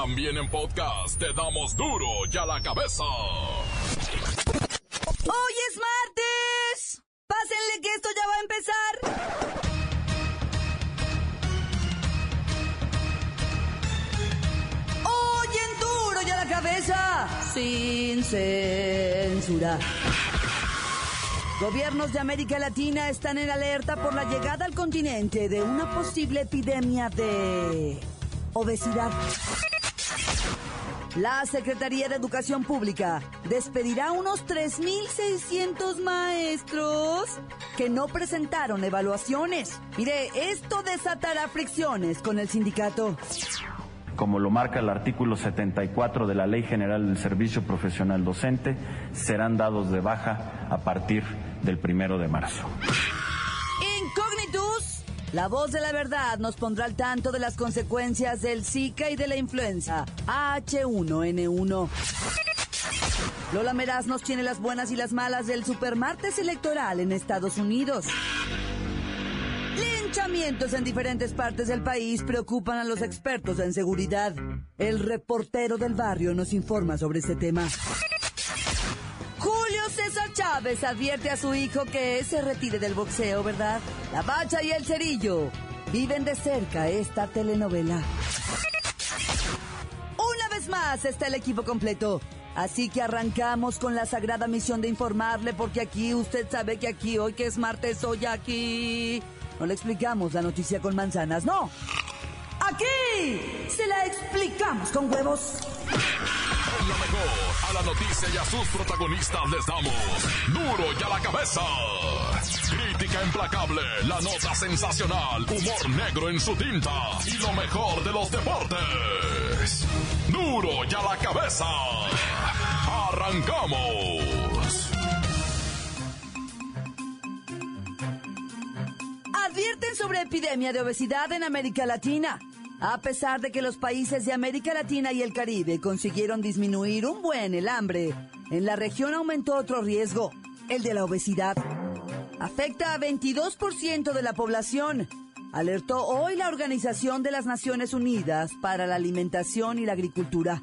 También en podcast te damos duro y a la cabeza. ¡Hoy es martes! Pásenle que esto ya va a empezar. Hoy en duro y a la cabeza, sin censura. Gobiernos de América Latina están en alerta por la llegada al continente de una posible epidemia de obesidad. La Secretaría de Educación Pública despedirá unos 3.600 maestros que no presentaron evaluaciones. Mire, esto desatará fricciones con el sindicato. como lo marca el artículo 74 de la Ley General del Servicio Profesional Docente, serán dados de baja a partir del primero de marzo. La voz de la verdad nos pondrá al tanto de las consecuencias del Zika y de la influenza H1N1. Lola Meraz nos tiene las buenas y las malas del supermartes electoral en Estados Unidos. Linchamientos en diferentes partes del país preocupan a los expertos en seguridad. El reportero del barrio nos informa sobre este tema. Chávez advierte a su hijo que se retire del boxeo, ¿verdad? La bacha y el cerillo viven de cerca esta telenovela. Una vez más está el equipo completo. Así que arrancamos con la sagrada misión de informarle porque aquí usted sabe que aquí hoy que es martes hoy aquí no le explicamos la noticia con manzanas, no. Aquí se la explicamos con huevos. A la noticia y a sus protagonistas les damos duro y a la cabeza. Crítica implacable, la nota sensacional, humor negro en su tinta y lo mejor de los deportes. Duro y a la cabeza. Arrancamos. Advierten sobre epidemia de obesidad en América Latina. A pesar de que los países de América Latina y el Caribe consiguieron disminuir un buen el hambre, en la región aumentó otro riesgo, el de la obesidad. Afecta a 22% de la población, alertó hoy la Organización de las Naciones Unidas para la Alimentación y la Agricultura.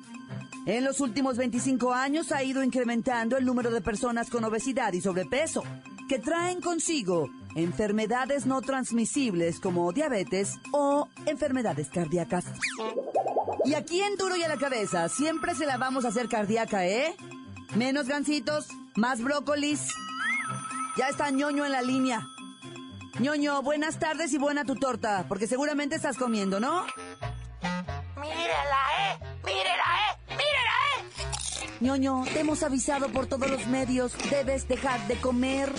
En los últimos 25 años ha ido incrementando el número de personas con obesidad y sobrepeso, que traen consigo enfermedades no transmisibles como diabetes o enfermedades cardíacas. Y aquí en Duro y a la Cabeza siempre se la vamos a hacer cardíaca, ¿eh? Menos gancitos, más brócolis. Ya está ñoño en la línea. ñoño, buenas tardes y buena tu torta, porque seguramente estás comiendo, ¿no? Mírela, ¿eh? Mírela, ¿eh? Mírela, ¿eh? ñoño, te hemos avisado por todos los medios, debes dejar de comer.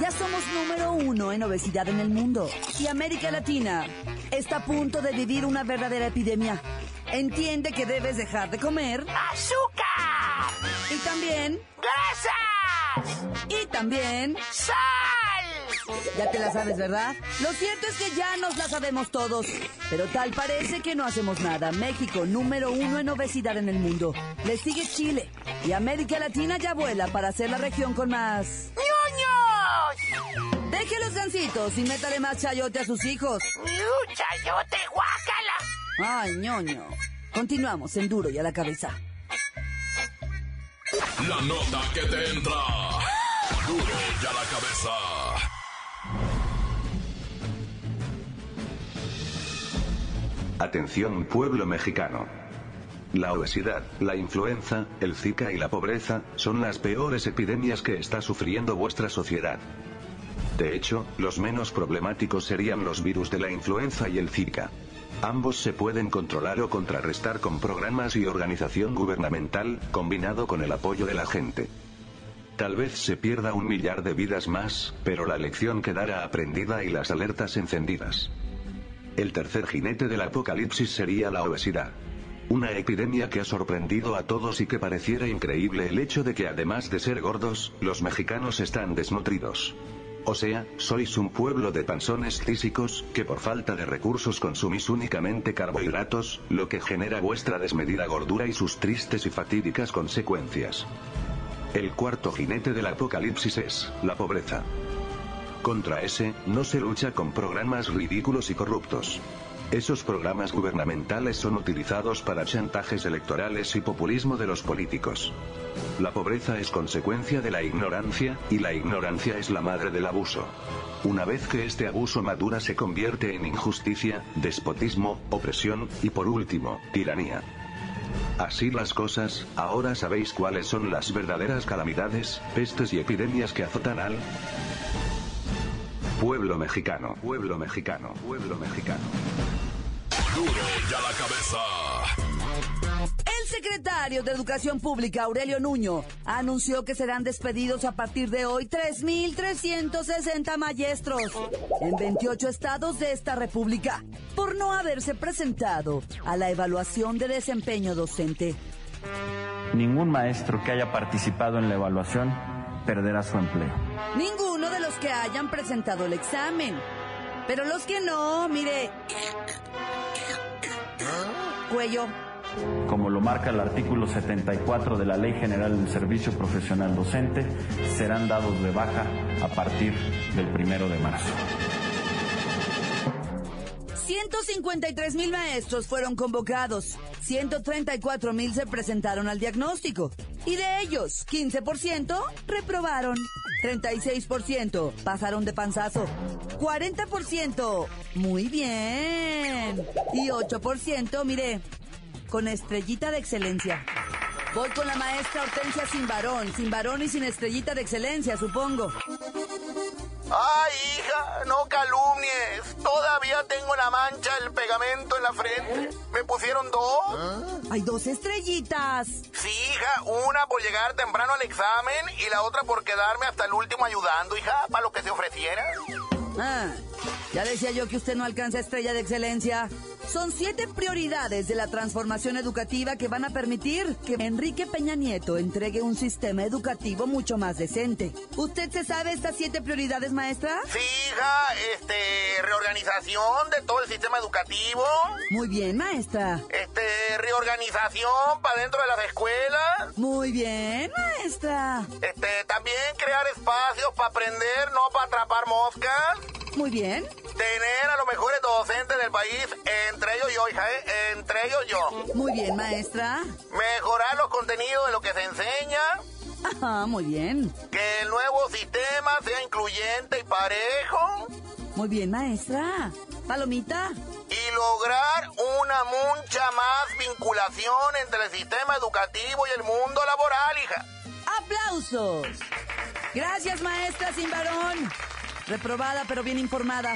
Ya somos número uno en obesidad en el mundo. Y América Latina está a punto de vivir una verdadera epidemia. Entiende que debes dejar de comer ¡Azúcar! y también, ¡Grasas! y también, ¡Sal! ya te la sabes, ¿verdad? Lo cierto es que ya nos la sabemos todos. Pero tal parece que no hacemos nada. México, número uno en obesidad en el mundo. Le sigue Chile. Y América Latina ya vuela para ser la región con más. ¡Ñoños! Gancitos y métale más chayote a sus hijos. ¡Ñu, chayote, guácala! Ay, ñoño. Continuamos en duro y a la cabeza. La nota que te entra. Duro y a la cabeza. Atención pueblo mexicano. La obesidad, la influenza, el Zika y la pobreza son las peores epidemias que está sufriendo vuestra sociedad. De hecho, los menos problemáticos serían los virus de la influenza y el Zika. Ambos se pueden controlar o contrarrestar con programas y organización gubernamental, combinado con el apoyo de la gente. Tal vez se pierda un millar de vidas más, pero la lección quedará aprendida y las alertas encendidas. El tercer jinete del apocalipsis sería la obesidad. Una epidemia que ha sorprendido a todos y que pareciera increíble el hecho de que además de ser gordos, los mexicanos están desnutridos. O sea, sois un pueblo de panzones físicos, que por falta de recursos consumís únicamente carbohidratos, lo que genera vuestra desmedida gordura y sus tristes y fatídicas consecuencias. El cuarto jinete del apocalipsis es, la pobreza. Contra ese, no se lucha con programas ridículos y corruptos. Esos programas gubernamentales son utilizados para chantajes electorales y populismo de los políticos. La pobreza es consecuencia de la ignorancia, y la ignorancia es la madre del abuso. Una vez que este abuso madura se convierte en injusticia, despotismo, opresión, y por último, tiranía. Así las cosas, ahora sabéis cuáles son las verdaderas calamidades, pestes y epidemias que azotan al pueblo mexicano, pueblo mexicano, pueblo mexicano. Duro ya la cabeza. El secretario de Educación Pública, Aurelio Nuño, anunció que serán despedidos a partir de hoy 3.360 maestros en 28 estados de esta república por no haberse presentado a la evaluación de desempeño docente. Ningún maestro que haya participado en la evaluación perderá su empleo. Ninguno de los que hayan presentado el examen. Pero los que no, mire. Cuello como lo marca el artículo 74 de la Ley General del Servicio Profesional Docente, serán dados de baja a partir del primero de marzo. 153 mil maestros fueron convocados, 134 mil se presentaron al diagnóstico y de ellos 15% reprobaron, 36% pasaron de panzazo, 40% muy bien y 8% mire con estrellita de excelencia. Voy con la maestra Hortensia sin varón, sin varón y sin estrellita de excelencia, supongo. Ay, hija, no calumnies. Todavía tengo la mancha del pegamento en la frente. Me pusieron dos. Hay dos estrellitas. Sí, hija, una por llegar temprano al examen y la otra por quedarme hasta el último ayudando, hija, para lo que se ofreciera. Ah, ya decía yo que usted no alcanza estrella de excelencia. Son siete prioridades de la transformación educativa que van a permitir que Enrique Peña Nieto entregue un sistema educativo mucho más decente. ¿Usted se sabe estas siete prioridades, maestra? Sí, hija, este, reorganización de todo el sistema educativo. Muy bien, maestra. Este, reorganización para dentro de las escuelas. Muy bien, maestra. Este, también crear espacios para aprender, no para atrapar moscas. Muy bien. Tener a los mejores docentes del país, entre ellos yo, hija, ¿eh? entre ellos yo. Muy bien, maestra. Mejorar los contenidos de lo que se enseña. Ajá, muy bien. Que el nuevo sistema sea incluyente y parejo. Muy bien, maestra. Palomita. Y lograr una mucha más vinculación entre el sistema educativo y el mundo laboral, hija. ¡Aplausos! Gracias, maestra sin varón. Reprobada pero bien informada.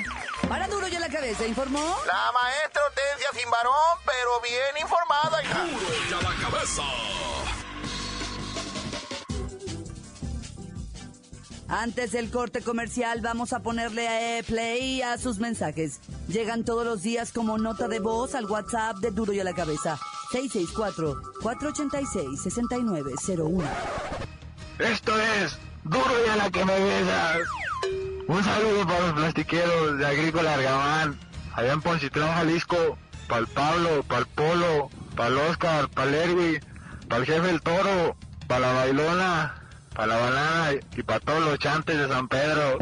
Para duro ya la cabeza, ¿informó? La maestra Hortensia sin varón, pero bien informada. Hija. Duro ya la cabeza. Antes del corte comercial vamos a ponerle a play a sus mensajes. Llegan todos los días como nota de voz al WhatsApp de Duro y a la Cabeza. 664-486-6901. Esto es Duro y a la Cabeza. Un saludo para los plastiqueros de Agrícola Argamán, allá en Poncitlán, Jalisco, para el Pablo, para el Polo, para el Oscar, para el Erwi, para el jefe del Toro, para la Bailona, para la Banana y para todos los chantes de San Pedro.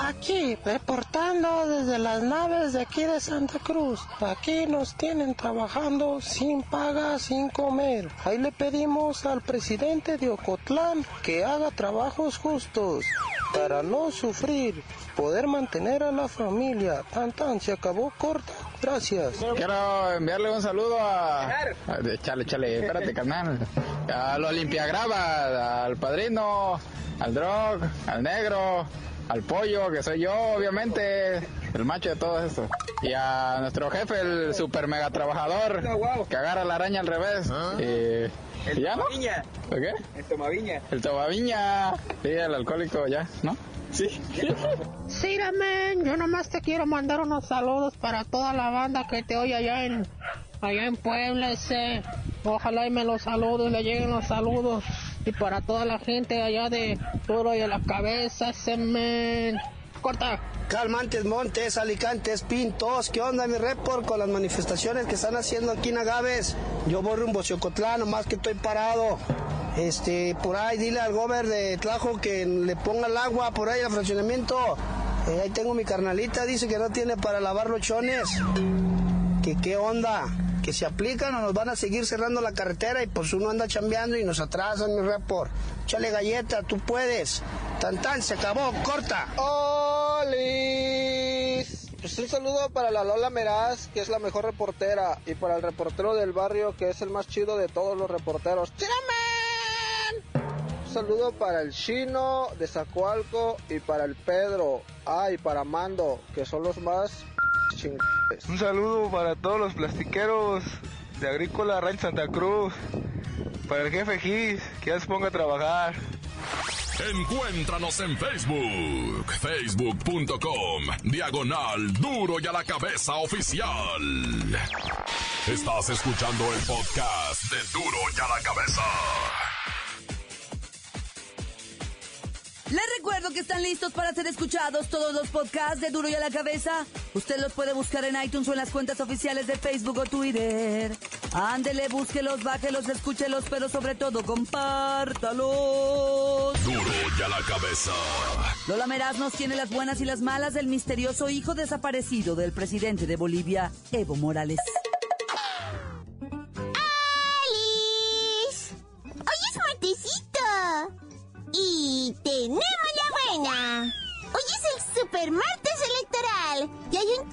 Aquí, reportando desde las naves de aquí de Santa Cruz. Aquí nos tienen trabajando sin paga, sin comer. Ahí le pedimos al presidente de Ocotlán que haga trabajos justos para no sufrir, poder mantener a la familia. Tan tan, se acabó corta. Gracias. Quiero enviarle un saludo a... Chale, chale, espérate, carnal. A la Olimpiagrava, al padrino, al Drog, al Negro, al Pollo, que soy yo, obviamente, el macho de todo esto. Y a nuestro jefe, el super mega trabajador, que agarra la araña al revés. Y... ¿y ya no? ¿El qué? El tomaviña. El tomaviña. Sí, el alcohólico ya, ¿no? Sí. Sí, amén. Yo nomás te quiero mandar unos saludos para toda la banda que te oye allá en allá en Puebla, ese. Ojalá y me los saludos, le lleguen los saludos. Y para toda la gente allá de Duro y a la cabeza, ese men. Corta. Calmantes, Montes, Alicantes, Pintos, ¿qué onda mi report con las manifestaciones que están haciendo aquí en Agaves? Yo voy rumbo a Xiocotlán, nomás que estoy parado. Este, por ahí dile al gober de Tlajo que le ponga el agua por ahí al fraccionamiento. Eh, ahí tengo mi carnalita, dice que no tiene para lavar los chones. que qué onda, que se aplican o nos van a seguir cerrando la carretera y pues uno anda chambeando y nos atrasan, mi report. Chale galleta, tú puedes. Tan tan, se acabó, corta. ¡Olis! Pues un saludo para la Lola Meraz, que es la mejor reportera, y para el reportero del barrio, que es el más chido de todos los reporteros. ¡Chiraman! Un saludo para el Chino de Zacualco y para el Pedro. Ah, y para Mando, que son los más chingados. Un saludo para todos los plastiqueros de Agrícola Ranch Santa Cruz. Para el jefe Gis, que ya se ponga a trabajar. Encuéntranos en Facebook, facebook.com, diagonal duro y a la cabeza oficial. Estás escuchando el podcast de duro y a la cabeza. Les recuerdo que están listos para ser escuchados todos los podcasts de Duro y a la Cabeza. Usted los puede buscar en iTunes o en las cuentas oficiales de Facebook o Twitter. Ándele, búsquelos, bájelos, escúchelos, pero sobre todo compártalos. Duro y a la cabeza. Lola Meraz nos tiene las buenas y las malas del misterioso hijo desaparecido del presidente de Bolivia, Evo Morales.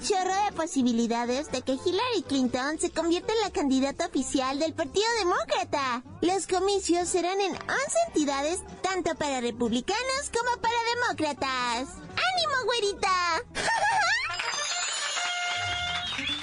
Chorro de posibilidades de que Hillary Clinton se convierta en la candidata oficial del Partido Demócrata. Los comicios serán en 11 entidades, tanto para republicanos como para demócratas. ¡Ánimo, güerita!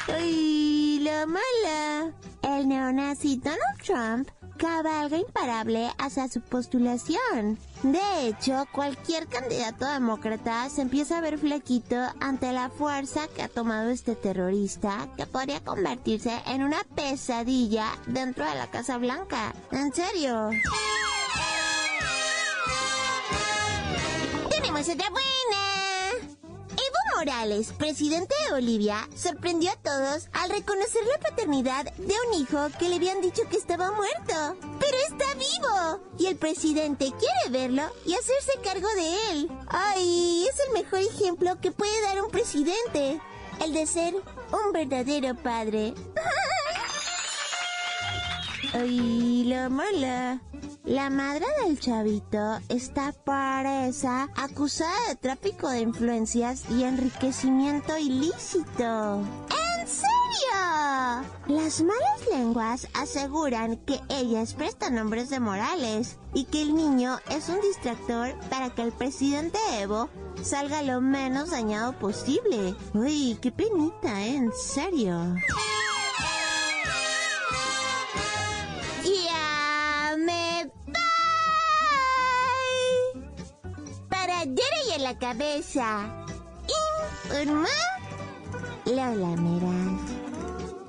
¡Ay, la mala! El neonazi Donald Trump cabalga imparable hacia su postulación. De hecho, cualquier candidato demócrata se empieza a ver flequito ante la fuerza que ha tomado este terrorista que podría convertirse en una pesadilla dentro de la Casa Blanca. En serio. Tenemos otra buena. Morales, presidente de Bolivia, sorprendió a todos al reconocer la paternidad de un hijo que le habían dicho que estaba muerto. Pero está vivo. Y el presidente quiere verlo y hacerse cargo de él. Ay, es el mejor ejemplo que puede dar un presidente. El de ser un verdadero padre. Ay, la mala. La madre del chavito está presa, acusada de tráfico de influencias y enriquecimiento ilícito. ¿En serio? Las malas lenguas aseguran que ella es prestanombres de Morales y que el niño es un distractor para que el presidente Evo salga lo menos dañado posible. Uy, qué penita, ¿eh? En serio. Duro y en la cabeza. Informa Lola Meraz.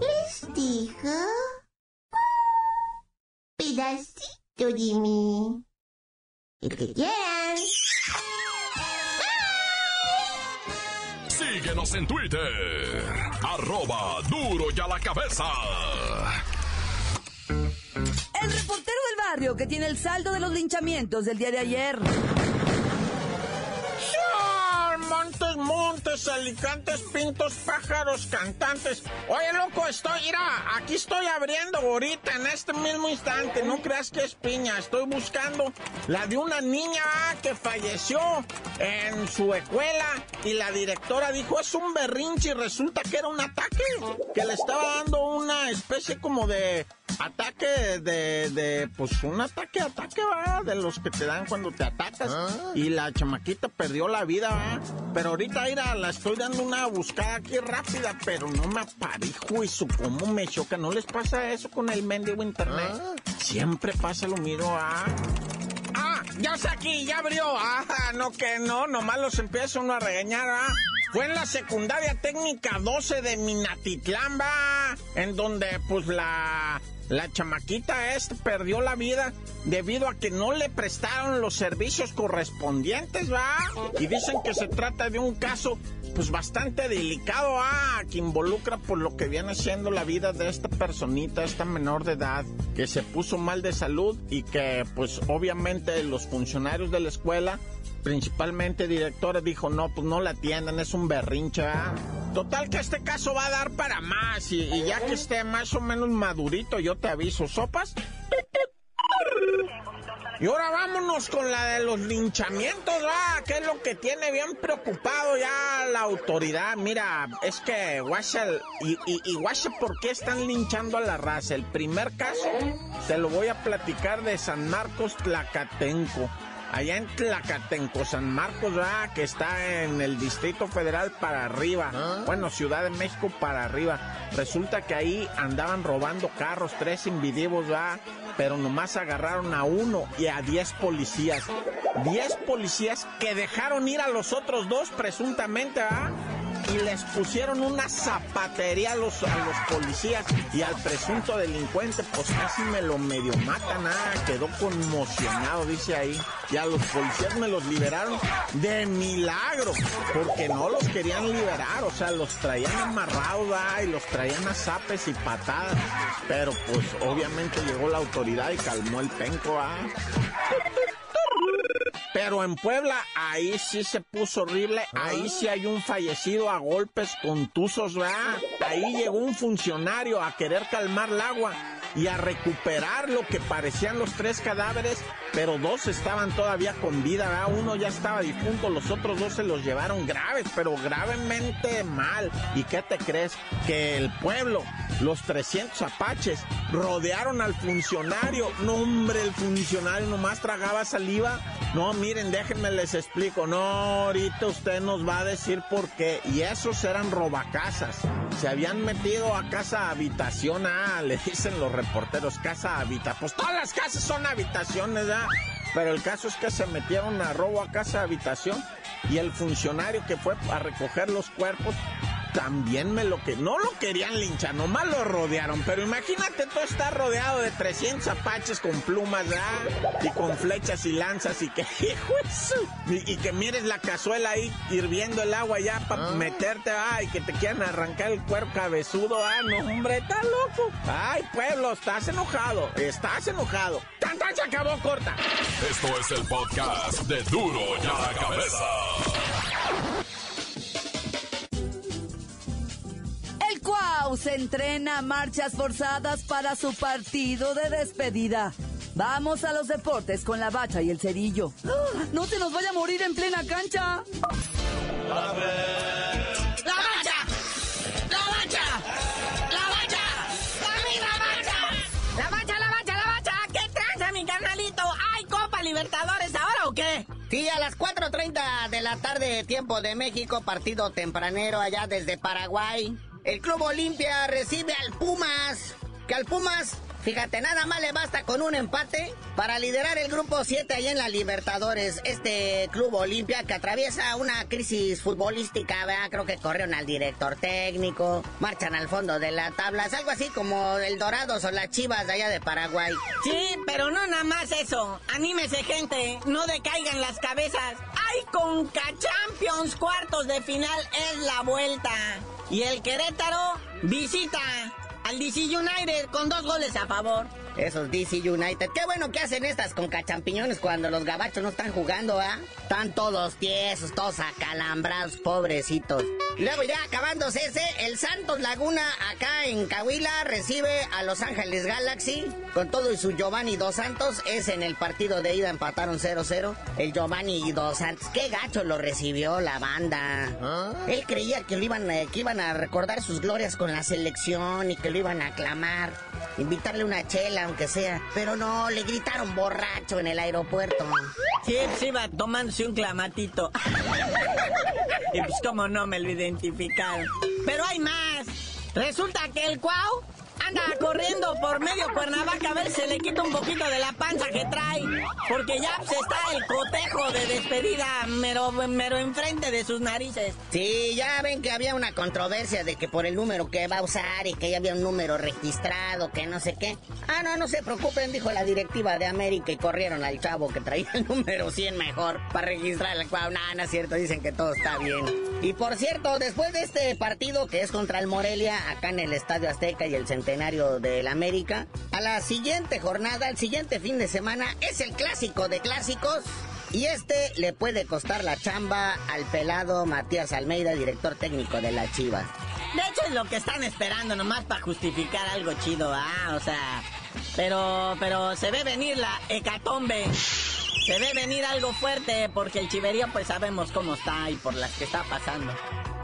Les dijo pedacito de mí. El que quieran. Síguenos en Twitter, arroba duro y a la cabeza. El reportero del barrio que tiene el saldo de los linchamientos del día de ayer. Montes, alicantes, pintos, pájaros, cantantes. Oye, loco, estoy, mira, aquí estoy abriendo ahorita, en este mismo instante. No creas que es piña. Estoy buscando la de una niña ah, que falleció en su escuela y la directora dijo, es un berrinche y resulta que era un ataque, que le estaba dando una especie como de ataque de, de pues un ataque, ataque, va, de los que te dan cuando te atacas. Y la chamaquita perdió la vida, ¿va? Pero ahorita, mira, la estoy dando una buscada aquí rápida, pero no me aparijo y su cómo me choca. ¿No les pasa eso con el mendigo internet? Siempre pasa lo mismo, ¿ah? Ah, ya está aquí, ya abrió. Ah, no que no, nomás los empieza uno a regañar, ¿ah? Fue en la secundaria técnica 12 de Minatitlán, va, en donde pues la la chamaquita esta perdió la vida debido a que no le prestaron los servicios correspondientes, ¿va? Y dicen que se trata de un caso, pues bastante delicado, ¿ah? Que involucra por lo que viene siendo la vida de esta personita, esta menor de edad, que se puso mal de salud y que, pues obviamente los funcionarios de la escuela, principalmente directores, dijo, no, pues no la atiendan, es un berrinche, ¿ah? Total que este caso va a dar para más y, ya que esté más o menos madurito, yo te aviso. ¿Sopas? Y ahora vámonos con la de los linchamientos, ¿va? Que es lo que tiene bien preocupado ya la autoridad. Mira, es que, guacha, y, y, ¿por qué están linchando a la raza? El primer caso, te lo voy a platicar de San Marcos Tlacatenco. Allá en Tlacatenco, San Marcos, ¿verdad? que está en el Distrito Federal para arriba. Bueno, Ciudad de México para arriba. Resulta que ahí andaban robando carros, tres individuos, ¿verdad? pero nomás agarraron a uno y a diez policías. Diez policías que dejaron ir a los otros dos presuntamente, ¿ah? Y les pusieron una zapatería a los, a los policías y al presunto delincuente, pues casi me lo medio matan, ah, quedó conmocionado, dice ahí. Y a los policías me los liberaron de milagro, porque no los querían liberar, o sea, los traían amarrados ah, y los traían a zapes y patadas. Pero pues obviamente llegó la autoridad y calmó el penco, ah. Pero en Puebla, ahí sí se puso horrible. Ahí sí hay un fallecido a golpes contusos, ¿verdad? Ahí llegó un funcionario a querer calmar el agua y a recuperar lo que parecían los tres cadáveres, pero dos estaban todavía con vida, ¿verdad? Uno ya estaba difunto, los otros dos se los llevaron graves, pero gravemente mal. ¿Y qué te crees? Que el pueblo, los 300 apaches, rodearon al funcionario. No, hombre, el funcionario nomás tragaba saliva. No, miren, déjenme les explico. No, ahorita usted nos va a decir por qué. Y esos eran robacasas. Se habían metido a casa habitación. Ah, le dicen los reporteros, casa habita. Pues todas las casas son habitaciones, Pero el caso es que se metieron a robo a casa habitación y el funcionario que fue a recoger los cuerpos también me lo que no lo querían linchar, nomás lo rodearon. Pero imagínate tú estar rodeado de 300 apaches con plumas, ¿verdad? Y con flechas y lanzas y que, y, y que mires la cazuela ahí hirviendo el agua ya para meterte, ay, que te quieran arrancar el cuerpo cabezudo, ah, no, hombre, está loco. Ay, pueblo, estás enojado, estás enojado. ¡Tan, tan, se acabó, corta! Esto es el podcast de Duro y a la Cabeza. Cuau se entrena a marchas forzadas para su partido de despedida. Vamos a los deportes con la bacha y el cerillo. ¡Ah! ¡No se nos vaya a morir en plena cancha! ¡La bacha! ¡La bacha! ¡La bacha! ¡Dame la bacha! ¡La bacha, la bacha, la bacha! ¿Qué tranza, mi carnalito? ¿Hay Copa Libertadores ahora o qué? Sí, a las 4.30 de la tarde, tiempo de México, partido tempranero allá desde Paraguay. El Club Olimpia recibe al Pumas. Que al Pumas, fíjate, nada más le basta con un empate para liderar el grupo 7 ahí en la Libertadores. Este Club Olimpia que atraviesa una crisis futbolística, ¿verdad? Creo que corrieron al director técnico, marchan al fondo de la tabla. Es algo así como el Dorados o las Chivas de allá de Paraguay. Sí, pero no nada más eso. Anímese, gente. No decaigan las cabezas. ¡Ay, Conca Champions! Cuartos de final es la vuelta. Y el Querétaro visita al DC United con dos goles a favor. Esos DC United. Qué bueno que hacen estas con cachampiñones cuando los gabachos no están jugando, ¿ah? Están todos tiesos, todos acalambrados, pobrecitos. Luego ya acabándose ese, el Santos Laguna acá en Cahuila recibe a Los Ángeles Galaxy con todo y su Giovanni Dos Santos. Es en el partido de ida empataron 0-0. El Giovanni Dos Santos, qué gacho lo recibió la banda. Él creía que, lo iban, eh, que iban a recordar sus glorias con la selección y que lo iban a aclamar. Invitarle una chela, aunque sea. Pero no, le gritaron borracho en el aeropuerto. Sí, pues iba tomándose un clamatito. y pues como no me lo identificaron. Pero hay más. Resulta que el Cuau anda corriendo por medio Cuernavaca a ver si le quita un poquito de la panza que trae. Porque ya pues, está el cotejo de despedida mero, mero enfrente de sus narices. Sí, ya ven que había una controversia de que por el número que va a usar y que ya había un número registrado, que no sé qué. Ah, no, no se preocupen, dijo la directiva de América y corrieron al chavo que traía el número 100 mejor para registrar el cuau. No, no es cierto, dicen que todo está bien. Y por cierto, después de este partido que es contra el Morelia, acá en el Estadio Azteca y el Centenario del América, a la siguiente jornada, el siguiente fin de semana, es el clásico de clásicos. Y este le puede costar la chamba al pelado Matías Almeida, director técnico de la Chivas. De hecho es lo que están esperando nomás para justificar algo chido, ah, o sea, pero pero se ve venir la hecatombe. Se ve venir algo fuerte porque el chiverío pues sabemos cómo está y por las que está pasando.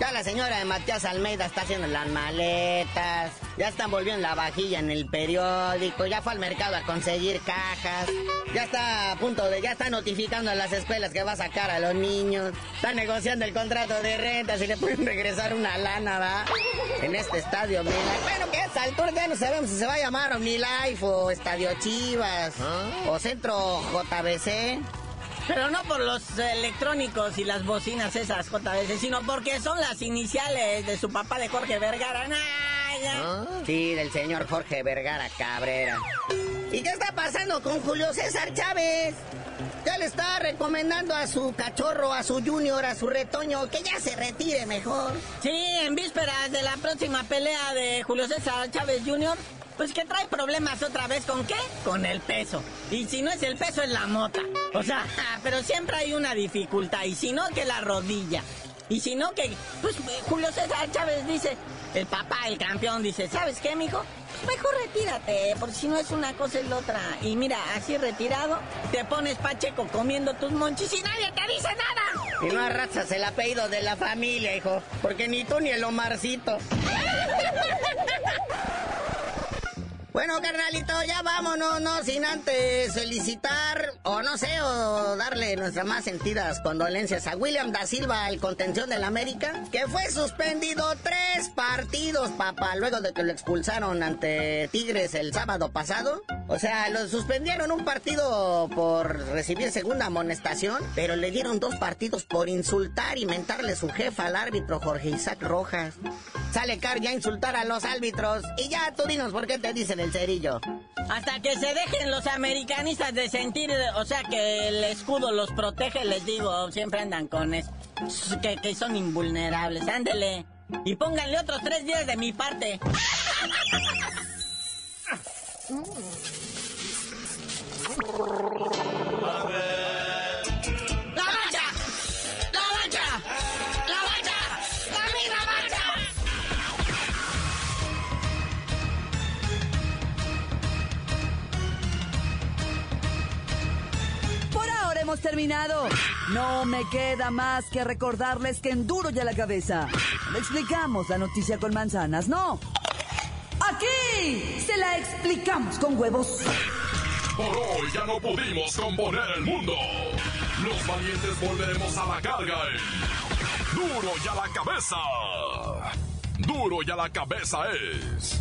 Ya la señora de Matías Almeida está haciendo las maletas, ya están volviendo la vajilla en el periódico, ya fue al mercado a conseguir cajas, ya está a punto de, ya está notificando a las escuelas que va a sacar a los niños, está negociando el contrato de renta, si le pueden regresar una lana, va, en este estadio que es altura ya no sabemos si se va a llamar Omnilife o Estadio Chivas o Centro JBC. Pero no por los electrónicos y las bocinas esas JBC, sino porque son las iniciales de su papá de Jorge Vergara. Ya. Sí, del señor Jorge Vergara Cabrera. ¿Y qué está pasando con Julio César Chávez? Ya le está recomendando a su cachorro, a su junior, a su retoño, que ya se retire mejor. Sí, en vísperas de la próxima pelea de Julio César Chávez Jr., pues que trae problemas otra vez con qué? Con el peso. Y si no es el peso, es la mota. O sea, pero siempre hay una dificultad. Y si no, que la rodilla. Y si no, que, pues Julio César Chávez dice, el papá, el campeón, dice, ¿sabes qué, mijo? Pues mejor retírate, porque si no es una cosa es la otra. Y mira, así retirado, te pones pacheco comiendo tus monchis y nadie te dice nada. Y no arrasas el apellido de la familia, hijo, porque ni tú ni el Omarcito. Bueno, carnalito, ya vámonos, no sin antes felicitar, o no sé, o darle nuestras más sentidas condolencias a William da Silva, el contención del América, que fue suspendido tres partidos, papá, luego de que lo expulsaron ante Tigres el sábado pasado. O sea, lo suspendieron un partido por recibir segunda amonestación, pero le dieron dos partidos por insultar y mentarle su jefa al árbitro Jorge Isaac Rojas. Sale Car ya a insultar a los árbitros y ya tú dinos por qué te dicen el cerillo. Hasta que se dejen los americanistas de sentir, o sea, que el escudo los protege, les digo, siempre andan con eso. Que, que son invulnerables, ándele. Y pónganle otros tres días de mi parte. hemos terminado. No me queda más que recordarles que en duro ya la cabeza. Le explicamos la noticia con manzanas, ¿no? Aquí se la explicamos con huevos. Por hoy ya no pudimos componer el mundo. Los valientes volveremos a la carga en Duro y a la cabeza. Duro y a la cabeza es